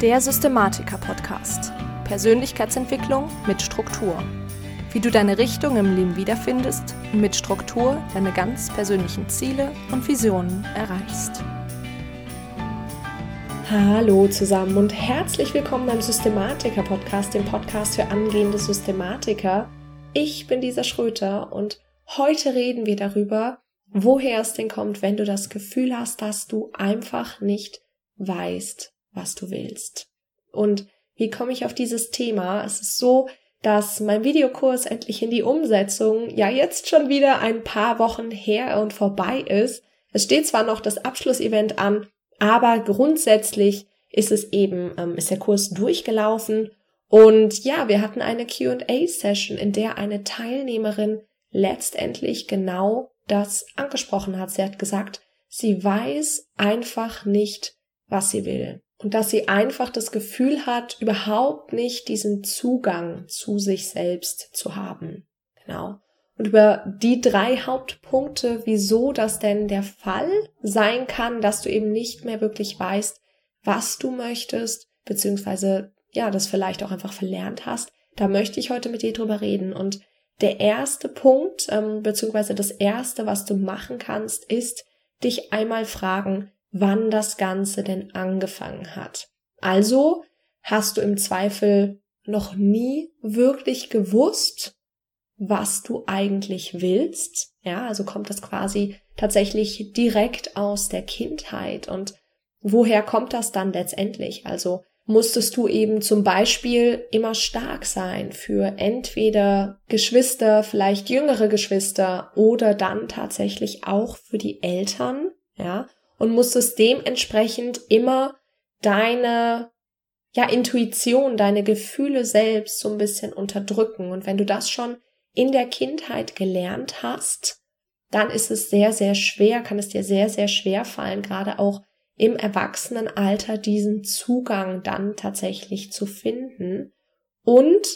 Der Systematiker-Podcast. Persönlichkeitsentwicklung mit Struktur. Wie du deine Richtung im Leben wiederfindest und mit Struktur deine ganz persönlichen Ziele und Visionen erreichst. Hallo zusammen und herzlich willkommen beim Systematiker-Podcast, dem Podcast für angehende Systematiker. Ich bin Lisa Schröter und heute reden wir darüber, woher es denn kommt, wenn du das Gefühl hast, dass du einfach nicht weißt, was du willst. Und wie komme ich auf dieses Thema? Es ist so, dass mein Videokurs endlich in die Umsetzung ja jetzt schon wieder ein paar Wochen her und vorbei ist. Es steht zwar noch das Abschlussevent an, aber grundsätzlich ist es eben, ähm, ist der Kurs durchgelaufen und ja, wir hatten eine Q&A-Session, in der eine Teilnehmerin letztendlich genau das angesprochen hat. Sie hat gesagt, sie weiß einfach nicht, was sie will und dass sie einfach das Gefühl hat, überhaupt nicht diesen Zugang zu sich selbst zu haben. Genau. Und über die drei Hauptpunkte, wieso das denn der Fall sein kann, dass du eben nicht mehr wirklich weißt, was du möchtest, beziehungsweise ja, das vielleicht auch einfach verlernt hast, da möchte ich heute mit dir drüber reden. Und der erste Punkt, ähm, beziehungsweise das erste, was du machen kannst, ist, dich einmal fragen, wann das Ganze denn angefangen hat. Also hast du im Zweifel noch nie wirklich gewusst, was du eigentlich willst. Ja, also kommt das quasi tatsächlich direkt aus der Kindheit. Und woher kommt das dann letztendlich? Also musstest du eben zum Beispiel immer stark sein für entweder Geschwister, vielleicht jüngere Geschwister oder dann tatsächlich auch für die Eltern. Ja, und musstest dementsprechend immer deine ja, Intuition, deine Gefühle selbst so ein bisschen unterdrücken. Und wenn du das schon in der Kindheit gelernt hast, dann ist es sehr, sehr schwer, kann es dir sehr, sehr schwer fallen, gerade auch im Erwachsenenalter diesen Zugang dann tatsächlich zu finden. Und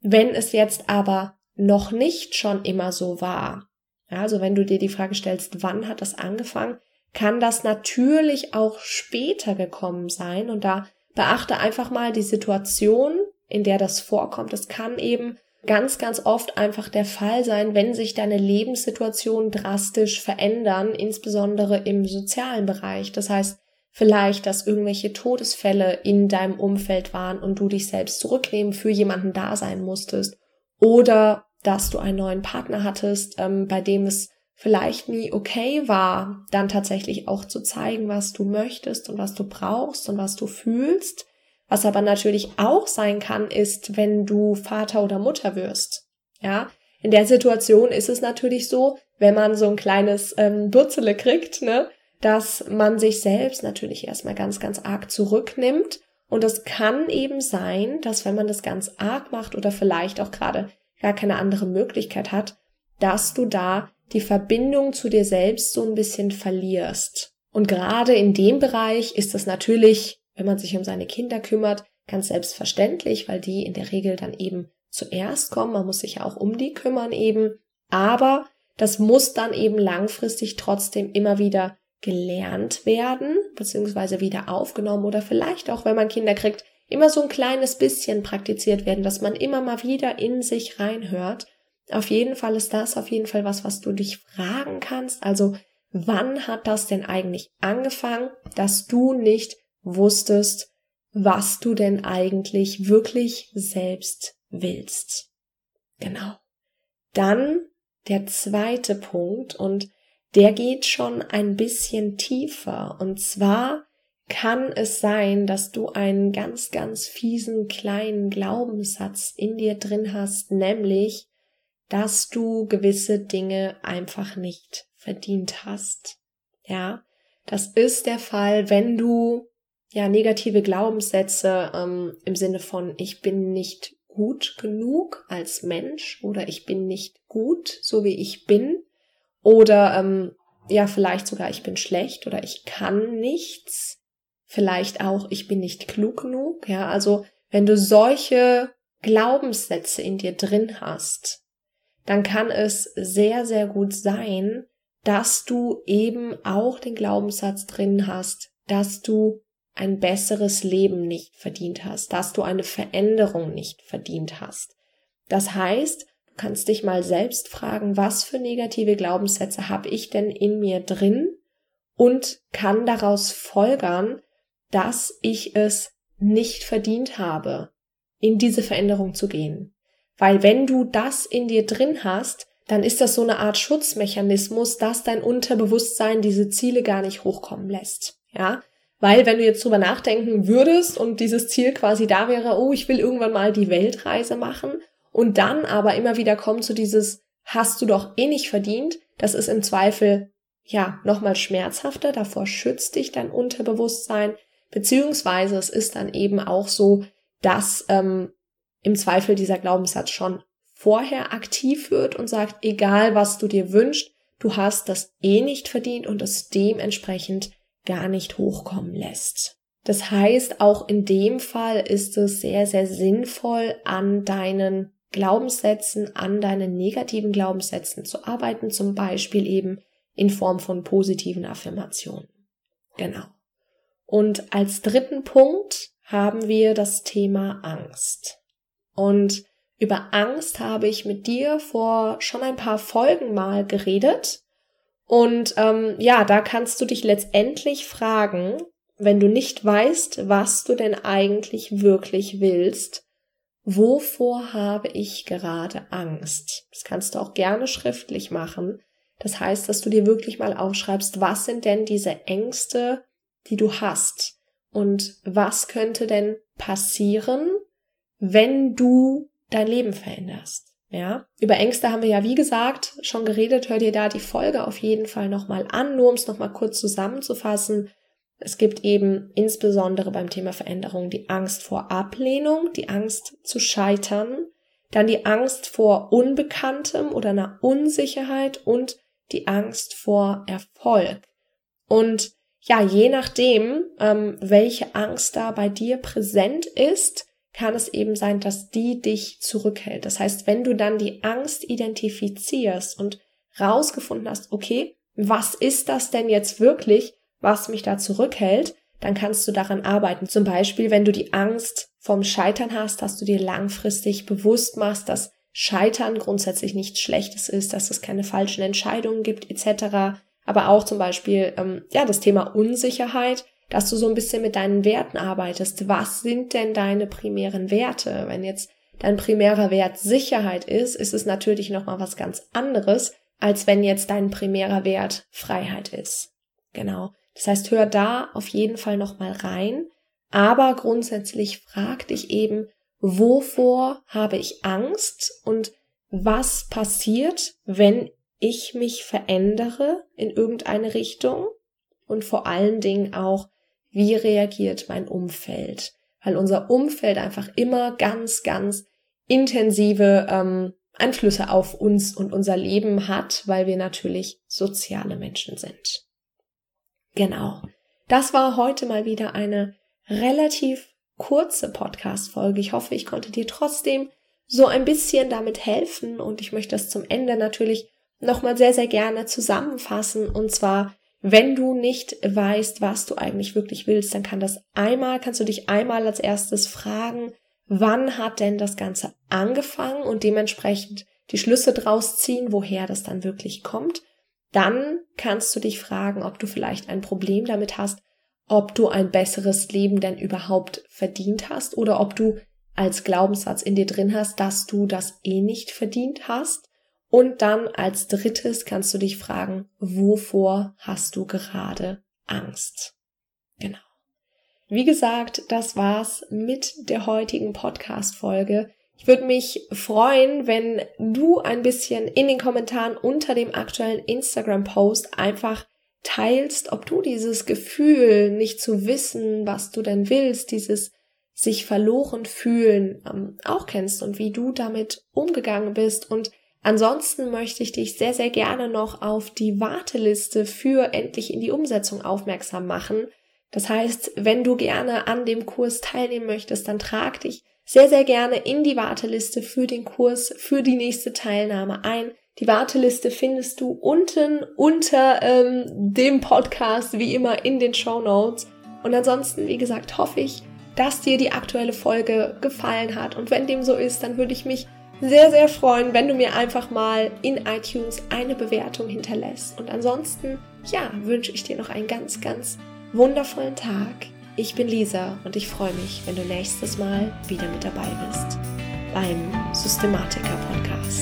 wenn es jetzt aber noch nicht schon immer so war, also wenn du dir die Frage stellst, wann hat das angefangen, kann das natürlich auch später gekommen sein. Und da beachte einfach mal die Situation, in der das vorkommt. Es kann eben ganz, ganz oft einfach der Fall sein, wenn sich deine Lebenssituation drastisch verändern, insbesondere im sozialen Bereich. Das heißt, vielleicht, dass irgendwelche Todesfälle in deinem Umfeld waren und du dich selbst zurücknehmen für jemanden da sein musstest. Oder dass du einen neuen Partner hattest, ähm, bei dem es vielleicht nie okay war, dann tatsächlich auch zu zeigen, was du möchtest und was du brauchst und was du fühlst. Was aber natürlich auch sein kann, ist, wenn du Vater oder Mutter wirst. Ja, in der Situation ist es natürlich so, wenn man so ein kleines ähm, Bürzele kriegt, ne, dass man sich selbst natürlich erstmal ganz, ganz arg zurücknimmt. Und es kann eben sein, dass wenn man das ganz arg macht oder vielleicht auch gerade gar keine andere Möglichkeit hat, dass du da die Verbindung zu dir selbst so ein bisschen verlierst. Und gerade in dem Bereich ist es natürlich, wenn man sich um seine Kinder kümmert, ganz selbstverständlich, weil die in der Regel dann eben zuerst kommen. Man muss sich ja auch um die kümmern eben. Aber das muss dann eben langfristig trotzdem immer wieder gelernt werden, beziehungsweise wieder aufgenommen oder vielleicht auch, wenn man Kinder kriegt, immer so ein kleines bisschen praktiziert werden, dass man immer mal wieder in sich reinhört auf jeden Fall ist das auf jeden Fall was, was du dich fragen kannst. Also, wann hat das denn eigentlich angefangen, dass du nicht wusstest, was du denn eigentlich wirklich selbst willst? Genau. Dann der zweite Punkt und der geht schon ein bisschen tiefer. Und zwar kann es sein, dass du einen ganz, ganz fiesen kleinen Glaubenssatz in dir drin hast, nämlich, dass du gewisse Dinge einfach nicht verdient hast. Ja, das ist der Fall, wenn du ja negative Glaubenssätze ähm, im Sinne von ich bin nicht gut genug als Mensch oder ich bin nicht gut, so wie ich bin oder ähm, ja vielleicht sogar ich bin schlecht oder ich kann nichts, vielleicht auch ich bin nicht klug genug. Ja, also wenn du solche Glaubenssätze in dir drin hast, dann kann es sehr, sehr gut sein, dass du eben auch den Glaubenssatz drin hast, dass du ein besseres Leben nicht verdient hast, dass du eine Veränderung nicht verdient hast. Das heißt, du kannst dich mal selbst fragen, was für negative Glaubenssätze habe ich denn in mir drin und kann daraus folgern, dass ich es nicht verdient habe, in diese Veränderung zu gehen. Weil wenn du das in dir drin hast, dann ist das so eine Art Schutzmechanismus, dass dein Unterbewusstsein diese Ziele gar nicht hochkommen lässt. Ja, weil wenn du jetzt drüber nachdenken würdest und dieses Ziel quasi da wäre, oh, ich will irgendwann mal die Weltreise machen und dann aber immer wieder kommt zu dieses, hast du doch eh nicht verdient, das ist im Zweifel ja nochmal schmerzhafter, davor schützt dich dein Unterbewusstsein, beziehungsweise es ist dann eben auch so, dass ähm, im Zweifel dieser Glaubenssatz schon vorher aktiv wird und sagt, egal was du dir wünschst, du hast das eh nicht verdient und es dementsprechend gar nicht hochkommen lässt. Das heißt, auch in dem Fall ist es sehr, sehr sinnvoll, an deinen Glaubenssätzen, an deinen negativen Glaubenssätzen zu arbeiten, zum Beispiel eben in Form von positiven Affirmationen. Genau. Und als dritten Punkt haben wir das Thema Angst. Und über Angst habe ich mit dir vor schon ein paar Folgen mal geredet. Und ähm, ja, da kannst du dich letztendlich fragen, wenn du nicht weißt, was du denn eigentlich wirklich willst, wovor habe ich gerade Angst? Das kannst du auch gerne schriftlich machen. Das heißt, dass du dir wirklich mal aufschreibst, was sind denn diese Ängste, die du hast? Und was könnte denn passieren, wenn du dein Leben veränderst? Ja, über Ängste haben wir ja, wie gesagt, schon geredet. Hör dir da die Folge auf jeden Fall nochmal an, nur um es nochmal kurz zusammenzufassen. Es gibt eben insbesondere beim Thema Veränderung die Angst vor Ablehnung, die Angst zu scheitern, dann die Angst vor Unbekanntem oder einer Unsicherheit und die Angst vor Erfolg. Und ja, je nachdem, ähm, welche Angst da bei dir präsent ist, kann es eben sein, dass die dich zurückhält. Das heißt, wenn du dann die Angst identifizierst und rausgefunden hast, okay, was ist das denn jetzt wirklich, was mich da zurückhält, dann kannst du daran arbeiten. Zum Beispiel, wenn du die Angst vom Scheitern hast, dass du dir langfristig bewusst machst, dass Scheitern grundsätzlich nichts Schlechtes ist, dass es keine falschen Entscheidungen gibt, etc. Aber auch zum Beispiel, ähm, ja, das Thema Unsicherheit, dass du so ein bisschen mit deinen Werten arbeitest. Was sind denn deine primären Werte? Wenn jetzt dein primärer Wert Sicherheit ist, ist es natürlich nochmal was ganz anderes, als wenn jetzt dein primärer Wert Freiheit ist. Genau. Das heißt, hör da auf jeden Fall nochmal rein. Aber grundsätzlich frag dich eben, wovor habe ich Angst und was passiert, wenn ich mich verändere in irgendeine Richtung und vor allen Dingen auch, wie reagiert mein Umfeld? Weil unser Umfeld einfach immer ganz, ganz intensive ähm, Einflüsse auf uns und unser Leben hat, weil wir natürlich soziale Menschen sind. Genau. Das war heute mal wieder eine relativ kurze Podcast-Folge. Ich hoffe, ich konnte dir trotzdem so ein bisschen damit helfen und ich möchte das zum Ende natürlich nochmal sehr, sehr gerne zusammenfassen und zwar wenn du nicht weißt, was du eigentlich wirklich willst, dann kann das einmal, kannst du dich einmal als erstes fragen, wann hat denn das Ganze angefangen und dementsprechend die Schlüsse draus ziehen, woher das dann wirklich kommt. Dann kannst du dich fragen, ob du vielleicht ein Problem damit hast, ob du ein besseres Leben denn überhaupt verdient hast oder ob du als Glaubenssatz in dir drin hast, dass du das eh nicht verdient hast. Und dann als drittes kannst du dich fragen, wovor hast du gerade Angst? Genau. Wie gesagt, das war's mit der heutigen Podcast-Folge. Ich würde mich freuen, wenn du ein bisschen in den Kommentaren unter dem aktuellen Instagram-Post einfach teilst, ob du dieses Gefühl, nicht zu wissen, was du denn willst, dieses sich verloren fühlen, ähm, auch kennst und wie du damit umgegangen bist und Ansonsten möchte ich dich sehr, sehr gerne noch auf die Warteliste für endlich in die Umsetzung aufmerksam machen. Das heißt, wenn du gerne an dem Kurs teilnehmen möchtest, dann trag dich sehr, sehr gerne in die Warteliste für den Kurs, für die nächste Teilnahme ein. Die Warteliste findest du unten unter ähm, dem Podcast, wie immer in den Show Notes. Und ansonsten, wie gesagt, hoffe ich, dass dir die aktuelle Folge gefallen hat. Und wenn dem so ist, dann würde ich mich sehr, sehr freuen, wenn du mir einfach mal in iTunes eine Bewertung hinterlässt. Und ansonsten, ja, wünsche ich dir noch einen ganz, ganz wundervollen Tag. Ich bin Lisa und ich freue mich, wenn du nächstes Mal wieder mit dabei bist beim Systematiker Podcast.